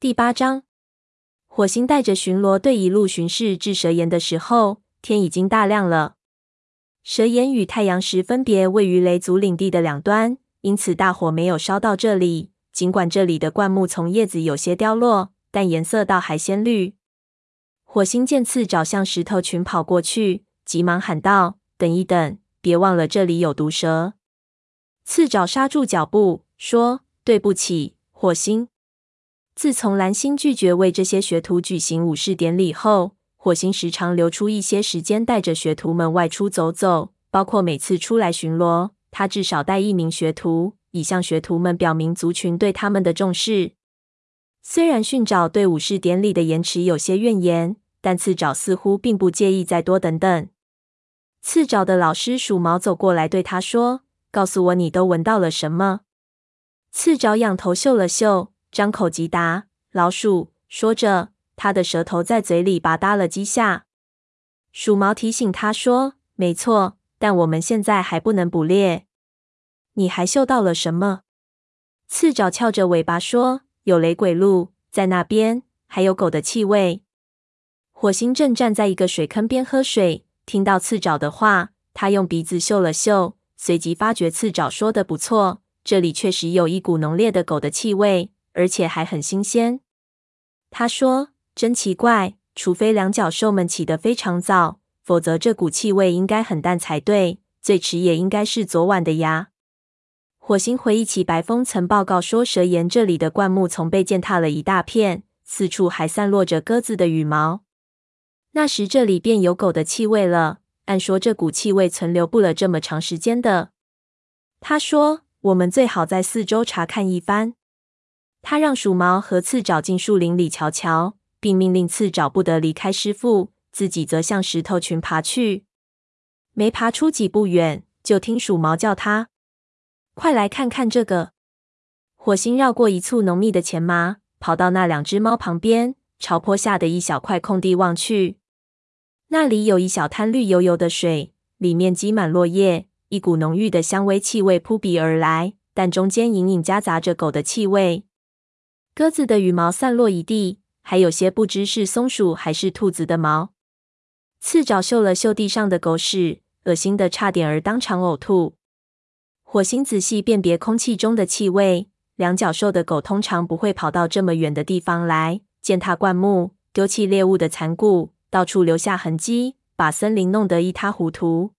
第八章，火星带着巡逻队一路巡视至蛇岩的时候，天已经大亮了。蛇岩与太阳石分别位于雷族领地的两端，因此大火没有烧到这里。尽管这里的灌木丛叶子有些凋落，但颜色倒还鲜绿。火星见刺爪向石头群跑过去，急忙喊道：“等一等，别忘了这里有毒蛇。”刺爪刹住脚步，说：“对不起，火星。”自从蓝星拒绝为这些学徒举行武士典礼后，火星时常留出一些时间带着学徒们外出走走，包括每次出来巡逻，他至少带一名学徒，以向学徒们表明族群对他们的重视。虽然训爪对武士典礼的延迟有些怨言，但刺爪似乎并不介意再多等等。刺爪的老师鼠毛走过来对他说：“告诉我，你都闻到了什么？”刺爪仰头嗅了嗅。张口即答，老鼠。说着，他的舌头在嘴里吧嗒了几下。鼠毛提醒他说：“没错，但我们现在还不能捕猎。”你还嗅到了什么？刺爪翘着尾巴说：“有雷鬼鹿在那边，还有狗的气味。”火星正站在一个水坑边喝水，听到刺爪的话，他用鼻子嗅了嗅，随即发觉刺爪说的不错，这里确实有一股浓烈的狗的气味。而且还很新鲜。他说：“真奇怪，除非两脚兽们起得非常早，否则这股气味应该很淡才对。最迟也应该是昨晚的呀。”火星回忆起白风曾报告说，蛇岩这里的灌木丛被践踏了一大片，四处还散落着鸽子的羽毛。那时这里便有狗的气味了。按说这股气味存留不了这么长时间的。他说：“我们最好在四周查看一番。”他让鼠毛和刺爪进树林里瞧瞧，并命令刺爪不得离开师傅，自己则向石头群爬去。没爬出几步远，就听鼠毛叫他：“快来看看这个！”火星绕过一簇浓密的前麻，跑到那两只猫旁边，朝坡下的一小块空地望去。那里有一小滩绿油油的水，里面积满落叶，一股浓郁的香味气味扑鼻而来，但中间隐隐夹杂着狗的气味。鸽子的羽毛散落一地，还有些不知是松鼠还是兔子的毛。刺爪嗅了嗅地上的狗屎，恶心得差点儿当场呕吐。火星仔细辨别空气中的气味，两脚兽的狗通常不会跑到这么远的地方来，践踏灌木，丢弃猎物的残骨，到处留下痕迹，把森林弄得一塌糊涂。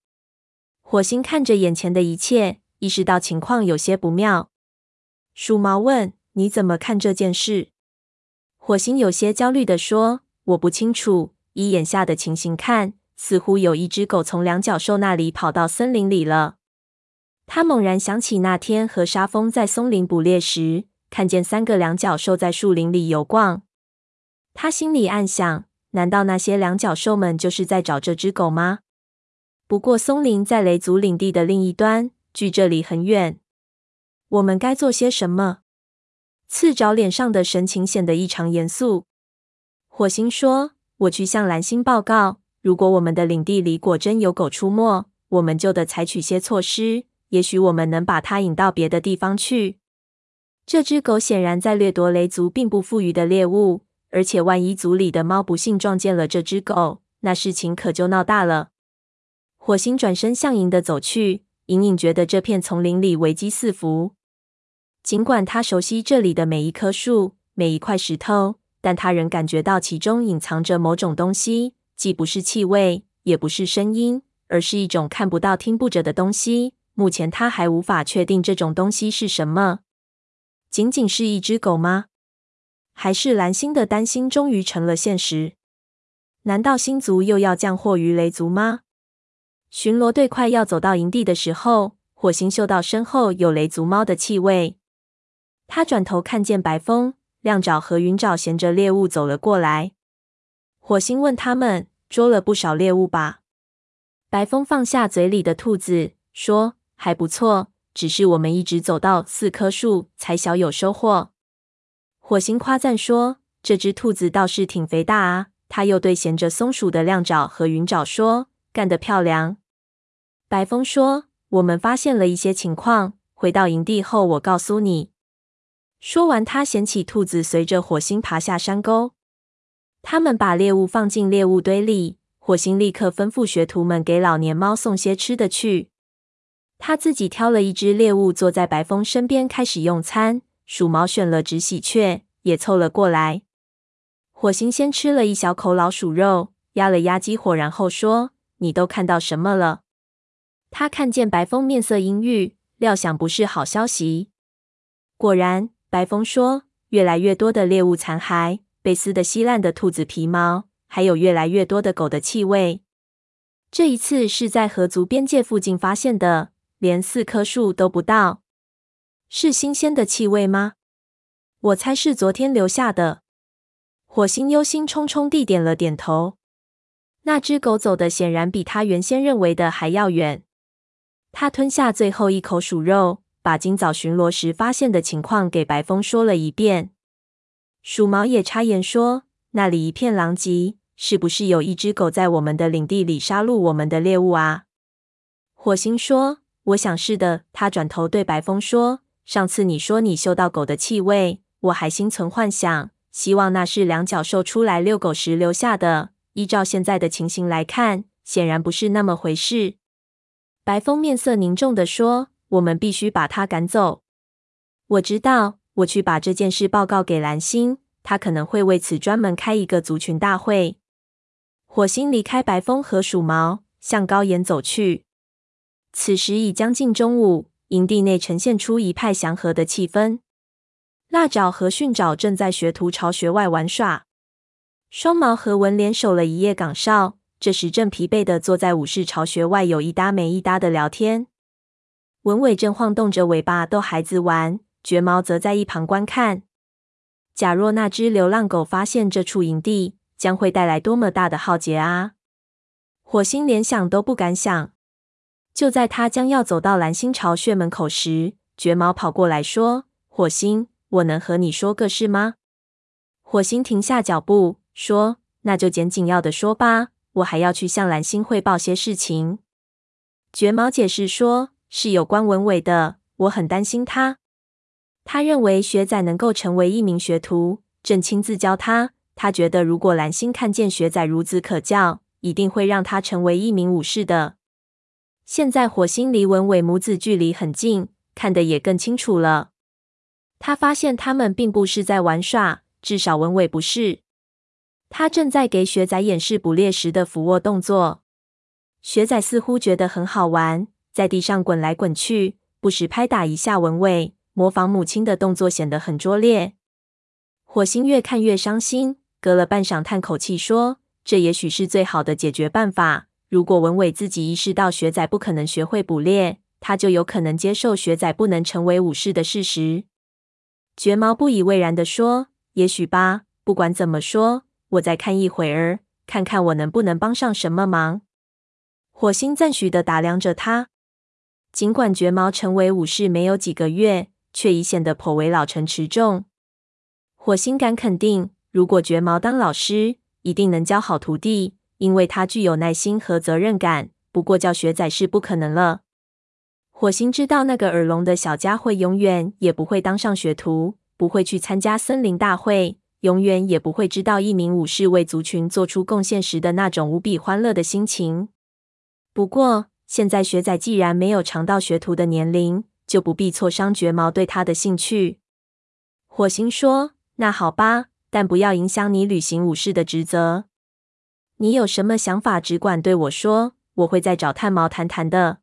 火星看着眼前的一切，意识到情况有些不妙。鼠毛问。你怎么看这件事？火星有些焦虑地说：“我不清楚，依眼下的情形看，似乎有一只狗从两脚兽那里跑到森林里了。”他猛然想起那天和沙风在松林捕猎时，看见三个两脚兽在树林里游逛。他心里暗想：难道那些两脚兽们就是在找这只狗吗？不过松林在雷族领地的另一端，距这里很远。我们该做些什么？刺爪脸上的神情显得异常严肃。火星说：“我去向蓝星报告，如果我们的领地里果真有狗出没，我们就得采取些措施。也许我们能把它引到别的地方去。这只狗显然在掠夺雷族并不富裕的猎物，而且万一族里的猫不幸撞见了这只狗，那事情可就闹大了。”火星转身向营地走去，隐隐觉得这片丛林里危机四伏。尽管他熟悉这里的每一棵树、每一块石头，但他仍感觉到其中隐藏着某种东西，既不是气味，也不是声音，而是一种看不到、听不着的东西。目前他还无法确定这种东西是什么。仅仅是一只狗吗？还是蓝星的担心终于成了现实？难道星族又要降祸于雷族吗？巡逻队快要走到营地的时候，火星嗅到身后有雷族猫的气味。他转头看见白风、亮爪和云爪衔着猎物走了过来。火星问他们：“捉了不少猎物吧？”白风放下嘴里的兔子，说：“还不错，只是我们一直走到四棵树，才小有收获。”火星夸赞说：“这只兔子倒是挺肥大啊！”他又对衔着松鼠的亮爪和云爪说：“干得漂亮。”白风说：“我们发现了一些情况，回到营地后我告诉你。”说完，他捡起兔子，随着火星爬下山沟。他们把猎物放进猎物堆里。火星立刻吩咐学徒们给老年猫送些吃的去。他自己挑了一只猎物，坐在白风身边开始用餐。鼠毛选了只喜鹊，也凑了过来。火星先吃了一小口老鼠肉，压了压饥火，然后说：“你都看到什么了？”他看见白风面色阴郁，料想不是好消息。果然，白风说：“越来越多的猎物残骸，被撕得稀烂的兔子皮毛。”还有越来越多的狗的气味。这一次是在河族边界附近发现的，连四棵树都不到。是新鲜的气味吗？我猜是昨天留下的。火星忧心忡忡地点了点头。那只狗走的显然比他原先认为的还要远。他吞下最后一口鼠肉，把今早巡逻时发现的情况给白风说了一遍。鼠毛也插言说：“那里一片狼藉。”是不是有一只狗在我们的领地里杀戮我们的猎物啊？火星说：“我想是的。”他转头对白风说：“上次你说你嗅到狗的气味，我还心存幻想，希望那是两脚兽出来遛狗时留下的。依照现在的情形来看，显然不是那么回事。”白风面色凝重地说：“我们必须把他赶走。”我知道，我去把这件事报告给蓝星，他可能会为此专门开一个族群大会。火星离开白风和鼠毛，向高岩走去。此时已将近中午，营地内呈现出一派祥和的气氛。蜡爪和训爪正在学徒巢穴外玩耍。双毛和文联守了一夜岗哨，这时正疲惫地坐在武士巢穴外，有一搭没一搭的聊天。文伟正晃动着尾巴逗孩子玩，绝毛则在一旁观看。假若那只流浪狗发现这处营地，将会带来多么大的浩劫啊！火星连想都不敢想。就在他将要走到蓝星巢穴门口时，绝毛跑过来说：“火星，我能和你说个事吗？”火星停下脚步，说：“那就简紧要的说吧，我还要去向蓝星汇报些事情。”绝毛解释说：“是有关文伟的，我很担心他。他认为学仔能够成为一名学徒，正亲自教他。”他觉得，如果蓝星看见学仔孺子可教，一定会让他成为一名武士的。现在火星离文伟母子距离很近，看得也更清楚了。他发现他们并不是在玩耍，至少文伟不是。他正在给学仔演示捕猎时的俯卧动作。学仔似乎觉得很好玩，在地上滚来滚去，不时拍打一下文伟，模仿母亲的动作，显得很拙劣。火星越看越伤心。隔了半晌，叹口气说：“这也许是最好的解决办法。如果文伟自己意识到学仔不可能学会捕猎，他就有可能接受学仔不能成为武士的事实。”绝毛不以为然地说：“也许吧。不管怎么说，我再看一会儿，看看我能不能帮上什么忙。”火星赞许地打量着他。尽管绝毛成为武士没有几个月，却已显得颇为老成持重。火星敢肯定。如果绝毛当老师，一定能教好徒弟，因为他具有耐心和责任感。不过教学仔是不可能了。火星知道那个耳聋的小家伙永远也不会当上学徒，不会去参加森林大会，永远也不会知道一名武士为族群做出贡献时的那种无比欢乐的心情。不过现在学仔既然没有尝到学徒的年龄，就不必挫伤绝毛对他的兴趣。火星说：“那好吧。”但不要影响你履行武士的职责。你有什么想法，只管对我说，我会再找炭毛谈谈的。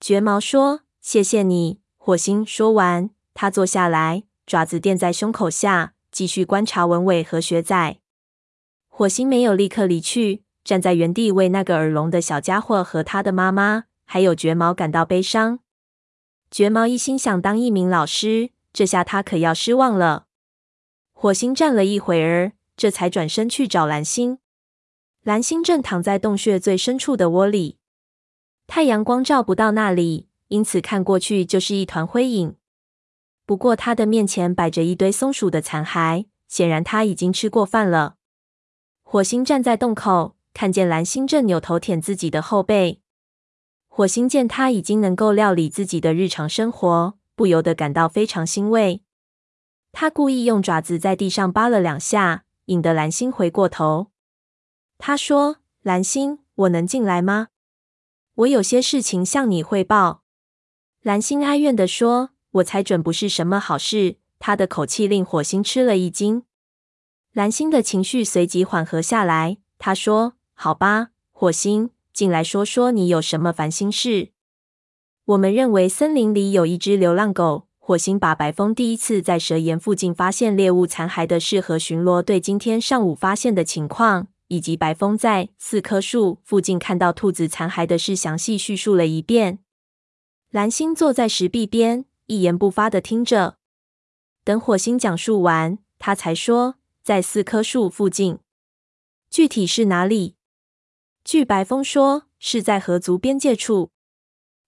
绝毛说：“谢谢你。”火星说完，他坐下来，爪子垫在胸口下，继续观察文伟和学仔。火星没有立刻离去，站在原地为那个耳聋的小家伙和他的妈妈，还有卷毛感到悲伤。卷毛一心想当一名老师，这下他可要失望了。火星站了一会儿，这才转身去找蓝星。蓝星正躺在洞穴最深处的窝里，太阳光照不到那里，因此看过去就是一团灰影。不过他的面前摆着一堆松鼠的残骸，显然他已经吃过饭了。火星站在洞口，看见蓝星正扭头舔自己的后背。火星见他已经能够料理自己的日常生活，不由得感到非常欣慰。他故意用爪子在地上扒了两下，引得蓝星回过头。他说：“蓝星，我能进来吗？我有些事情向你汇报。”蓝星哀怨地说：“我猜准不是什么好事。”他的口气令火星吃了一惊。蓝星的情绪随即缓和下来。他说：“好吧，火星，进来说说你有什么烦心事。”我们认为森林里有一只流浪狗。火星把白风第一次在蛇岩附近发现猎物残骸的事和巡逻队今天上午发现的情况，以及白风在四棵树附近看到兔子残骸的事详细叙述了一遍。蓝星坐在石壁边，一言不发地听着。等火星讲述完，他才说：“在四棵树附近，具体是哪里？”据白风说，是在河族边界处。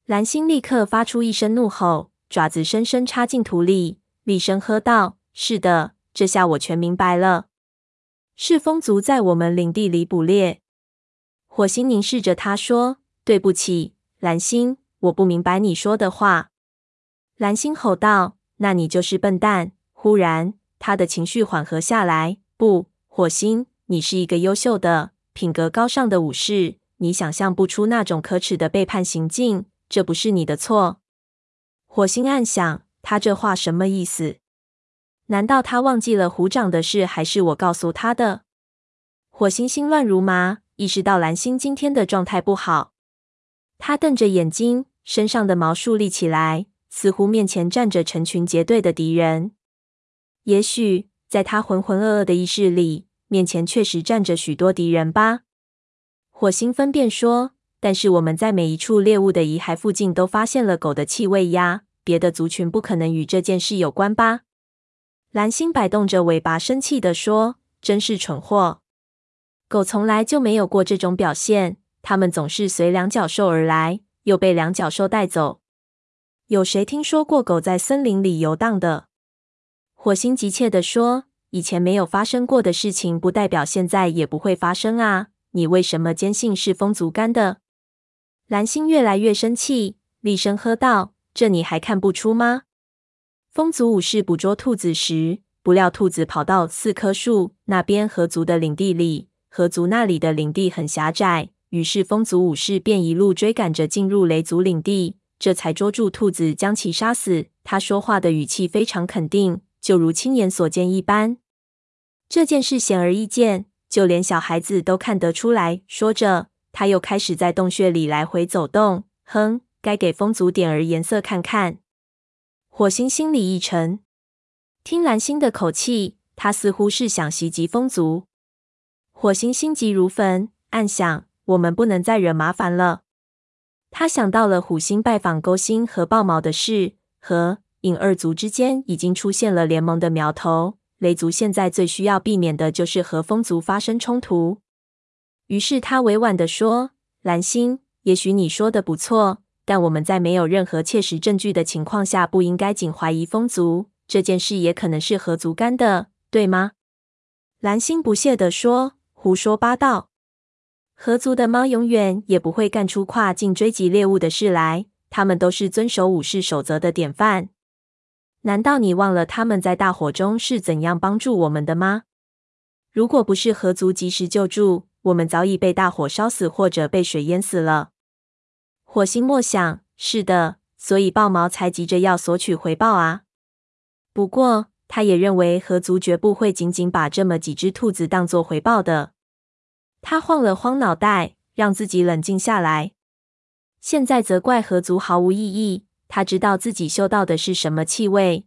蓝星立刻发出一声怒吼。爪子深深插进土里，厉声喝道：“是的，这下我全明白了。是风族在我们领地里捕猎。”火星凝视着他说：“对不起，蓝星，我不明白你说的话。”蓝星吼道：“那你就是笨蛋！”忽然，他的情绪缓和下来。不，火星，你是一个优秀的、品格高尚的武士，你想象不出那种可耻的背叛行径，这不是你的错。火星暗想：他这话什么意思？难道他忘记了虎掌的事，还是我告诉他的？火星心乱如麻，意识到蓝星今天的状态不好。他瞪着眼睛，身上的毛竖立起来，似乎面前站着成群结队的敌人。也许在他浑浑噩噩的意识里，面前确实站着许多敌人吧。火星分辨说。但是我们在每一处猎物的遗骸附近都发现了狗的气味呀，别的族群不可能与这件事有关吧？蓝星摆动着尾巴，生气地说：“真是蠢货！狗从来就没有过这种表现，它们总是随两脚兽而来，又被两脚兽带走。有谁听说过狗在森林里游荡的？”火星急切地说：“以前没有发生过的事情，不代表现在也不会发生啊！你为什么坚信是风族干的？”蓝星越来越生气，厉声喝道：“这你还看不出吗？风族武士捕捉兔子时，不料兔子跑到四棵树那边河族的领地里。河族那里的领地很狭窄，于是风族武士便一路追赶着进入雷族领地，这才捉住兔子，将其杀死。”他说话的语气非常肯定，就如亲眼所见一般。这件事显而易见，就连小孩子都看得出来。说着。他又开始在洞穴里来回走动。哼，该给风族点儿颜色看看。火星心里一沉，听蓝星的口气，他似乎是想袭击风族。火星心急如焚，暗想：我们不能再惹麻烦了。他想到了虎星拜访勾星和豹毛的事，和影二族之间已经出现了联盟的苗头。雷族现在最需要避免的就是和风族发生冲突。于是他委婉地说：“蓝星，也许你说的不错，但我们在没有任何切实证据的情况下，不应该仅怀疑风族。这件事也可能是和族干的，对吗？”蓝星不屑地说：“胡说八道！河族的猫永远也不会干出跨境追击猎物的事来，他们都是遵守武士守则的典范。难道你忘了他们在大火中是怎样帮助我们的吗？如果不是河族及时救助，我们早已被大火烧死，或者被水淹死了。火星默想：是的，所以豹毛才急着要索取回报啊。不过，他也认为河族绝不会仅仅把这么几只兔子当作回报的。他晃了晃脑袋，让自己冷静下来。现在责怪河族毫无意义。他知道自己嗅到的是什么气味，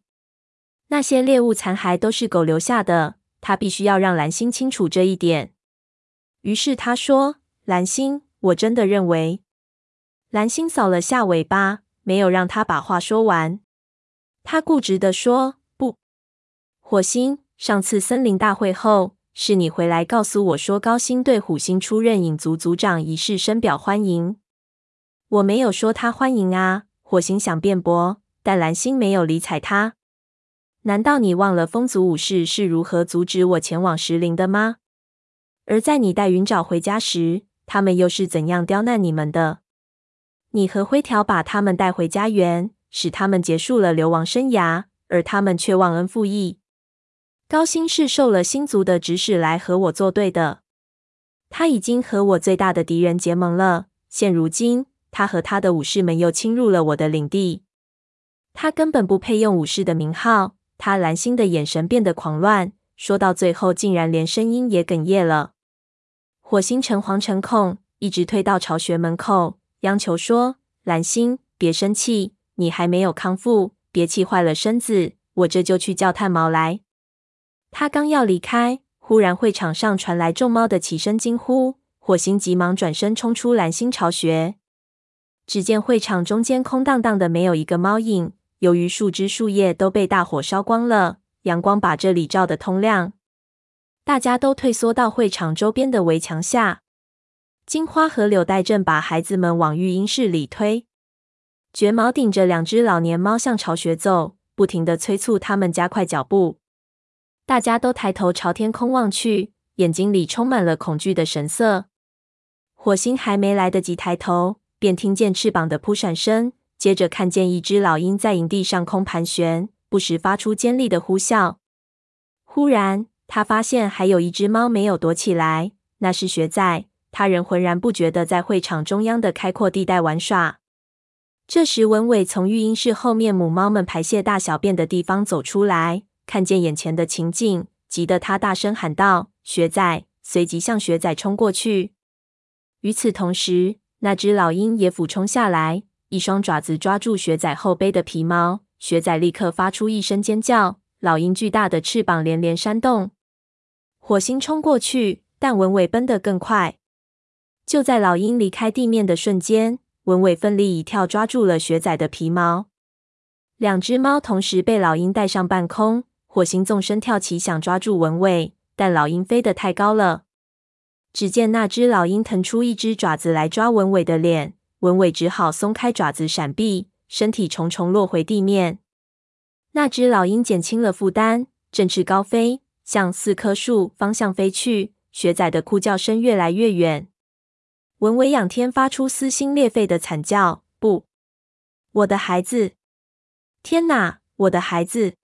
那些猎物残骸都是狗留下的。他必须要让蓝星清楚这一点。于是他说：“蓝星，我真的认为。”蓝星扫了下尾巴，没有让他把话说完。他固执地说：“不，火星，上次森林大会后，是你回来告诉我说，高星对虎星出任影族族长一事深表欢迎。我没有说他欢迎啊。”火星想辩驳，但蓝星没有理睬他。难道你忘了风族武士是如何阻止我前往石林的吗？而在你带云爪回家时，他们又是怎样刁难你们的？你和灰条把他们带回家园，使他们结束了流亡生涯，而他们却忘恩负义。高星是受了星族的指使来和我作对的。他已经和我最大的敌人结盟了。现如今，他和他的武士们又侵入了我的领地。他根本不配用武士的名号。他蓝星的眼神变得狂乱，说到最后，竟然连声音也哽咽了。火星诚惶诚恐，一直退到巢穴门口，央求说：“蓝星，别生气，你还没有康复，别气坏了身子。我这就去叫炭毛来。”他刚要离开，忽然会场上传来众猫的齐声惊呼。火星急忙转身冲出蓝星巢穴，只见会场中间空荡荡的，没有一个猫影。由于树枝树叶都被大火烧光了，阳光把这里照得通亮。大家都退缩到会场周边的围墙下。金花和柳带正把孩子们往育婴室里推。绝毛顶着两只老年猫向巢穴走，不停的催促他们加快脚步。大家都抬头朝天空望去，眼睛里充满了恐惧的神色。火星还没来得及抬头，便听见翅膀的扑闪声，接着看见一只老鹰在营地上空盘旋，不时发出尖利的呼啸。忽然，他发现还有一只猫没有躲起来，那是学仔。他仍浑然不觉地在会场中央的开阔地带玩耍。这时，文伟从育婴室后面母猫们排泄大小便的地方走出来。看见眼前的情景，急得他大声喊道：“学仔！”随即向学仔冲过去。与此同时，那只老鹰也俯冲下来，一双爪子抓住雪仔后背的皮毛。雪仔立刻发出一声尖叫，老鹰巨大的翅膀连连扇动。火星冲过去，但文伟奔得更快。就在老鹰离开地面的瞬间，文伟奋力一跳，抓住了雪仔的皮毛。两只猫同时被老鹰带上半空。火星纵身跳起，想抓住文伟，但老鹰飞得太高了。只见那只老鹰腾出一只爪子来抓文伟的脸，文伟只好松开爪子闪避，身体重重落回地面。那只老鹰减轻了负担，振翅高飞，向四棵树方向飞去。学仔的哭叫声越来越远，文伟仰天发出撕心裂肺的惨叫：“不，我的孩子！天哪，我的孩子！”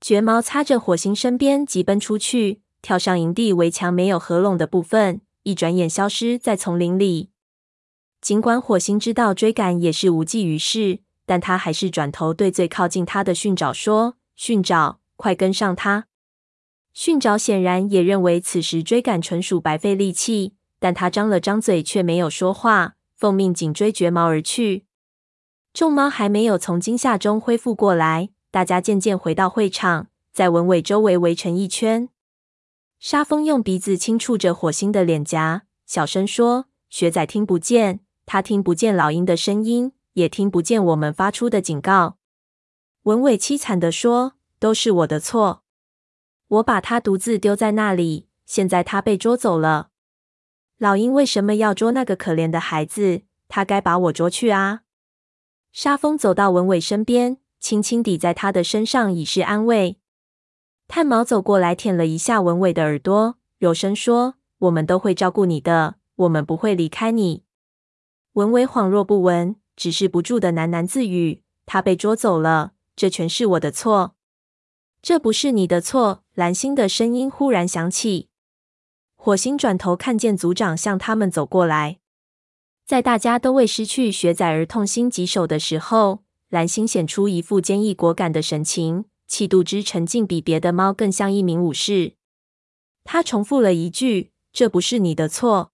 绝毛擦着火星身边，急奔出去，跳上营地围墙没有合拢的部分，一转眼消失在丛林里。尽管火星知道追赶也是无济于事，但他还是转头对最靠近他的训爪说：“训爪，快跟上他！”训爪显然也认为此时追赶纯属白费力气，但他张了张嘴，却没有说话，奉命紧追绝毛而去。众猫还没有从惊吓中恢复过来。大家渐渐回到会场，在文伟周围围成一圈。沙风用鼻子轻触着火星的脸颊，小声说：“雪仔听不见，他听不见老鹰的声音，也听不见我们发出的警告。”文伟凄惨地说：“都是我的错，我把他独自丢在那里，现在他被捉走了。老鹰为什么要捉那个可怜的孩子？他该把我捉去啊！”沙风走到文伟身边。轻轻抵在他的身上，以示安慰。炭毛走过来，舔了一下文伟的耳朵，柔声说：“我们都会照顾你的，我们不会离开你。”文伟恍若不闻，只是不住的喃喃自语：“他被捉走了，这全是我的错。”“这不是你的错。”蓝星的声音忽然响起。火星转头看见族长向他们走过来，在大家都为失去雪仔而痛心疾首的时候。蓝星显出一副坚毅果敢的神情，气度之沉静，比别的猫更像一名武士。他重复了一句：“这不是你的错。”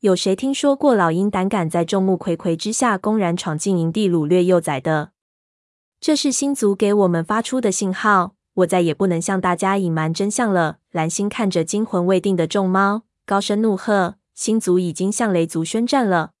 有谁听说过老鹰胆敢在众目睽睽之下公然闯进营地掳掠幼崽的？这是星族给我们发出的信号。我再也不能向大家隐瞒真相了。蓝星看着惊魂未定的众猫，高声怒喝：“星族已经向雷族宣战了。”